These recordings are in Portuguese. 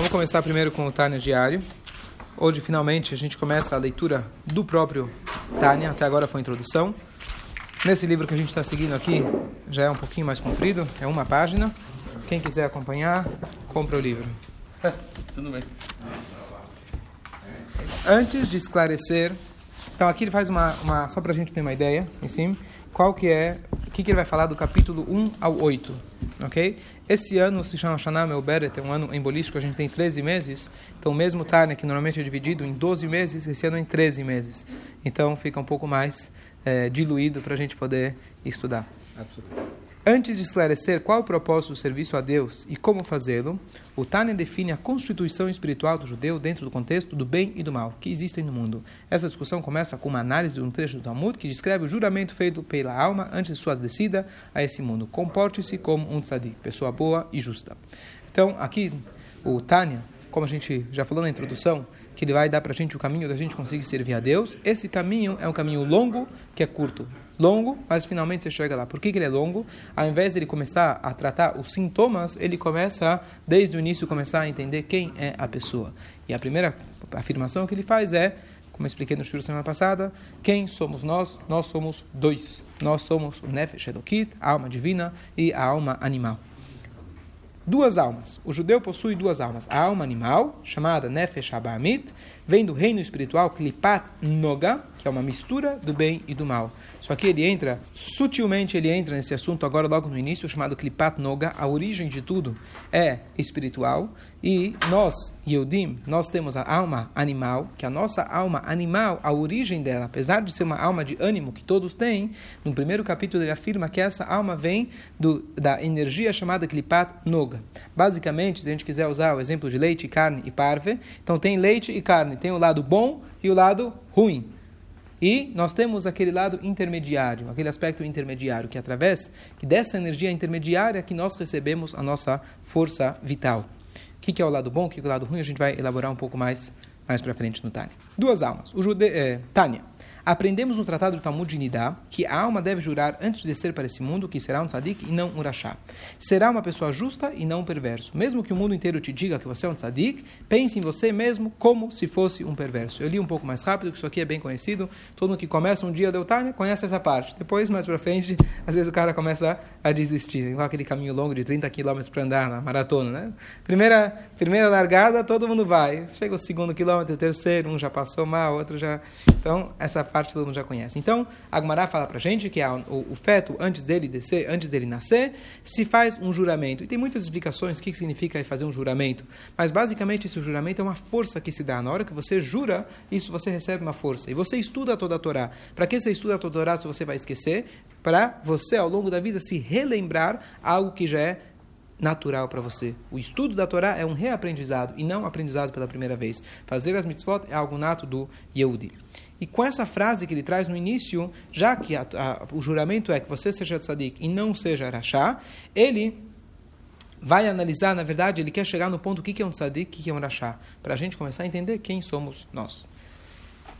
Vamos começar primeiro com o Tânia diário. Hoje, finalmente, a gente começa a leitura do próprio Tânia. Até agora foi a introdução. Nesse livro que a gente está seguindo aqui, já é um pouquinho mais comprido, é uma página. Quem quiser acompanhar, compra o livro. Tudo bem. Antes de esclarecer, então aqui ele faz uma, uma só para a gente ter uma ideia, em cima, qual que é, que, que ele vai falar do capítulo 1 ao 8, ok? Esse ano se chama Shana Melberet, é um ano embolístico, a gente tem 13 meses, então mesmo Tânia, que normalmente é dividido em 12 meses, esse ano é em 13 meses, então fica um pouco mais é, diluído para a gente poder estudar. Absolutamente. Antes de esclarecer qual o propósito do serviço a Deus e como fazê-lo, o Tânia define a constituição espiritual do judeu dentro do contexto do bem e do mal que existem no mundo. Essa discussão começa com uma análise de um trecho do Talmud que descreve o juramento feito pela alma antes de sua descida a esse mundo. Comporte-se como um tzadik, pessoa boa e justa. Então, aqui, o Tânia, como a gente já falou na introdução, que ele vai dar para a gente o caminho da gente conseguir servir a Deus. Esse caminho é um caminho longo que é curto longo, mas finalmente você chega lá. Por que, que ele é longo? Ao invés de ele começar a tratar os sintomas, ele começa, desde o início, começar a entender quem é a pessoa. E a primeira afirmação que ele faz é, como eu expliquei no show semana passada, quem somos nós? Nós somos dois. Nós somos o Nefesh Elokit, a alma divina, e a alma animal. Duas almas. O judeu possui duas almas. A alma animal, chamada Nefesh Abamit, vem do reino espiritual Klipat Noga, que é uma mistura do bem e do mal. Só que ele entra, sutilmente ele entra nesse assunto agora logo no início, chamado Klipat Noga. A origem de tudo é espiritual. E nós, Yehudim, nós temos a alma animal, que a nossa alma animal, a origem dela, apesar de ser uma alma de ânimo que todos têm, no primeiro capítulo ele afirma que essa alma vem do, da energia chamada Klipat Noga. Basicamente, se a gente quiser usar o exemplo de leite, carne e parve, então tem leite e carne, tem o lado bom e o lado ruim. E nós temos aquele lado intermediário, aquele aspecto intermediário, que é através que dessa energia intermediária que nós recebemos a nossa força vital. O que, que é o lado bom, o que é o lado ruim, a gente vai elaborar um pouco mais mais para frente no Tânia. Duas almas. O jude... É, Tânia. Aprendemos no Tratado do Talmud de Nidá que a alma deve jurar antes de descer para esse mundo que será um tzadik e não um rachá. Será uma pessoa justa e não um perverso. Mesmo que o mundo inteiro te diga que você é um tzadik, pense em você mesmo como se fosse um perverso. Eu li um pouco mais rápido, que isso aqui é bem conhecido. Todo mundo que começa um dia do Tânia conhece essa parte. Depois, mais para frente, às vezes o cara começa a desistir. Igual aquele caminho longo de 30 quilômetros para andar na maratona, né? Primeira, primeira largada, todo mundo vai. Chega o segundo quilômetro, o terceiro, um já passou mal, outro já... Então, essa parte todo mundo já conhece. Então, a Agmará fala pra gente que a, o, o, feto, antes dele descer, antes dele nascer, se faz um juramento. E tem muitas explicações o que significa fazer um juramento. Mas, basicamente, esse juramento é uma força que se dá. Na hora que você jura, isso você recebe uma força. E você estuda toda a Torá. Para que você estuda toda a Torá se você vai esquecer? Para você, ao longo da vida, se relembrar algo que já é natural para você. O estudo da Torá é um reaprendizado e não aprendizado pela primeira vez. Fazer as mitzvot é algo nato do Yehudi. E com essa frase que ele traz no início, já que a, a, o juramento é que você seja tzadik e não seja rachá, ele vai analisar, na verdade, ele quer chegar no ponto o que é um tzadik, o que é um rachá, para a gente começar a entender quem somos nós.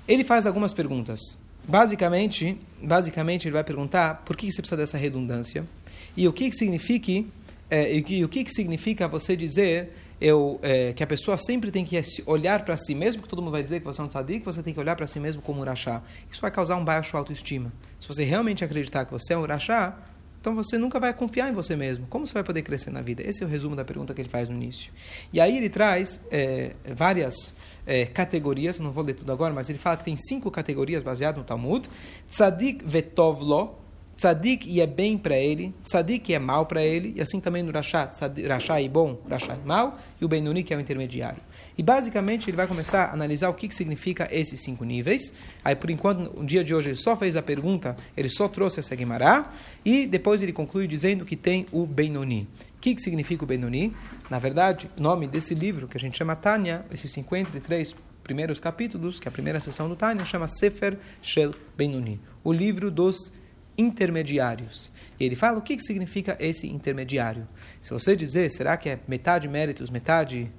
Ele faz algumas perguntas. Basicamente, basicamente ele vai perguntar por que você precisa dessa redundância e o que, que significa é, e o que, que significa você dizer eu, é, que a pessoa sempre tem que olhar para si mesmo, que todo mundo vai dizer que você é um tzadik, você tem que olhar para si mesmo como um urachá. Isso vai causar um baixo autoestima. Se você realmente acreditar que você é um urachá, então você nunca vai confiar em você mesmo. Como você vai poder crescer na vida? Esse é o resumo da pergunta que ele faz no início. E aí ele traz é, várias é, categorias, não vou ler tudo agora, mas ele fala que tem cinco categorias baseadas no Talmud. Tzadik vetovlo, Tzadik e é bem para ele, Tzadik é mal para ele, e assim também no Rashá, Rashá é bom, Rashá é mal, e o Benuni que é o intermediário. E basicamente ele vai começar a analisar o que, que significa esses cinco níveis. Aí por enquanto, no dia de hoje ele só fez a pergunta, ele só trouxe essa Guimará, e depois ele conclui dizendo que tem o Benoni. O que, que significa o Benoni? Na verdade, o nome desse livro que a gente chama Tânia, esses 53 primeiros capítulos, que é a primeira sessão do Tânia, chama Sefer Shel Benoni, o livro dos intermediários. E ele fala o que, que significa esse intermediário. Se você dizer, será que é metade méritos, metade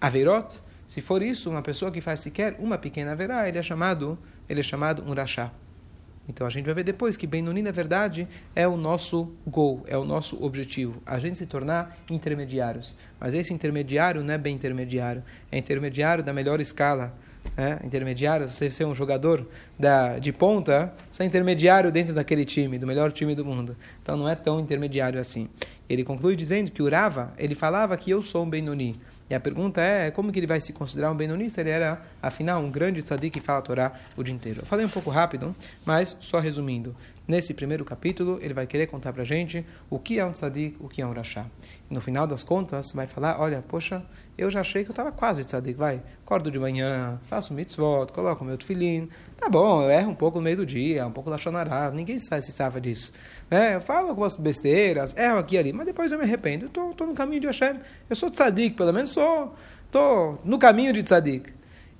averot? Se for isso, uma pessoa que faz sequer uma pequena haverá, ele é chamado, ele é chamado um rachá. Então a gente vai ver depois que Benoni, na verdade, é o nosso goal, é o nosso objetivo. A gente se tornar intermediários. Mas esse intermediário não é bem intermediário, é intermediário da melhor escala. É, intermediário, você ser um jogador da, de ponta, você é intermediário dentro daquele time, do melhor time do mundo. Então não é tão intermediário assim. Ele conclui dizendo que o Rava, ele falava que eu sou um Benoni. E a pergunta é, como que ele vai se considerar um Benoni se ele era, afinal, um grande tzadik que fala a Torá o dia inteiro? Eu falei um pouco rápido, mas só resumindo. Nesse primeiro capítulo, ele vai querer contar pra gente o que é um tzadik, o que é um rachá. No final das contas, vai falar, olha, poxa, eu já achei que eu estava quase tzadik, vai. Acordo de manhã, faço mitzvot, coloco meu tefilim. Tá bom, eu erro um pouco no meio do dia, um pouco da shonará, ninguém sabe se sabe disso. Né? Eu falo algumas besteiras, erro aqui e ali, mas depois eu me arrependo. Eu estou no caminho de Hashem. Eu sou tzadik, pelo menos sou, estou no caminho de tzadik.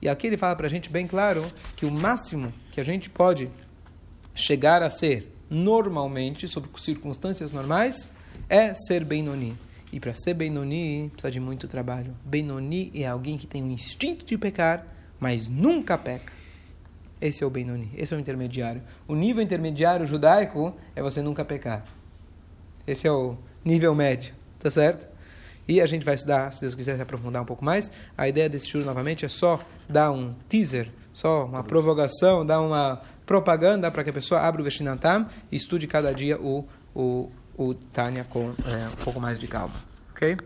E aqui ele fala para a gente bem claro que o máximo que a gente pode chegar a ser normalmente, sob circunstâncias normais, é ser Benoni. E para ser Benoni, precisa de muito trabalho. Benoni é alguém que tem o instinto de pecar, mas nunca peca. Esse é o Benoni, esse é o intermediário. O nível intermediário judaico é você nunca pecar. Esse é o nível médio, tá certo? E a gente vai estudar, se Deus quiser se aprofundar um pouco mais. A ideia desse show novamente é só dar um teaser, só uma provocação, dar uma propaganda para que a pessoa abra o Vestinantam e estude cada dia o, o, o Tânia com é, um pouco mais de calma. Ok?